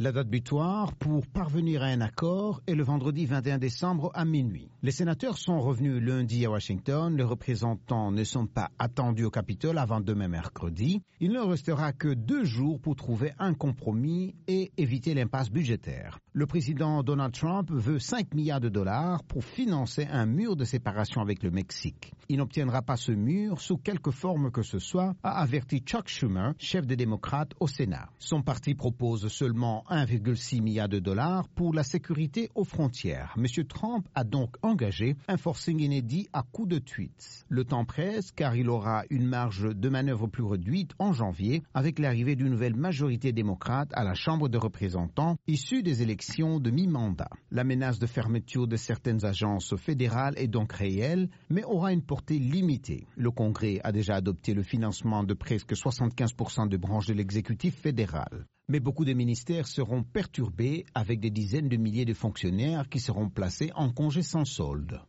La date butoir pour parvenir à un accord est le vendredi 21 décembre à minuit. Les sénateurs sont revenus lundi à Washington. Les représentants ne sont pas attendus au Capitole avant demain mercredi. Il ne restera que deux jours pour trouver un compromis et éviter l'impasse budgétaire. Le président Donald Trump veut 5 milliards de dollars pour financer un mur de séparation avec le Mexique. Il n'obtiendra pas ce mur sous quelque forme que ce soit, a averti Chuck Schumer, chef des démocrates au Sénat. Son parti propose seulement 1,6 milliard de dollars pour la sécurité aux frontières. M. Trump a donc engagé un forcing inédit à coup de tweets. Le temps presse car il aura une marge de manœuvre plus réduite en janvier avec l'arrivée d'une nouvelle majorité démocrate à la Chambre des représentants issue des élections de mi-mandat. La menace de fermeture de certaines agences fédérales est donc réelle, mais aura une portée limitée. Le Congrès a déjà adopté le financement de presque 75% de branches de l'exécutif fédéral. Mais beaucoup de ministères seront perturbés avec des dizaines de milliers de fonctionnaires qui seront placés en congé sans solde.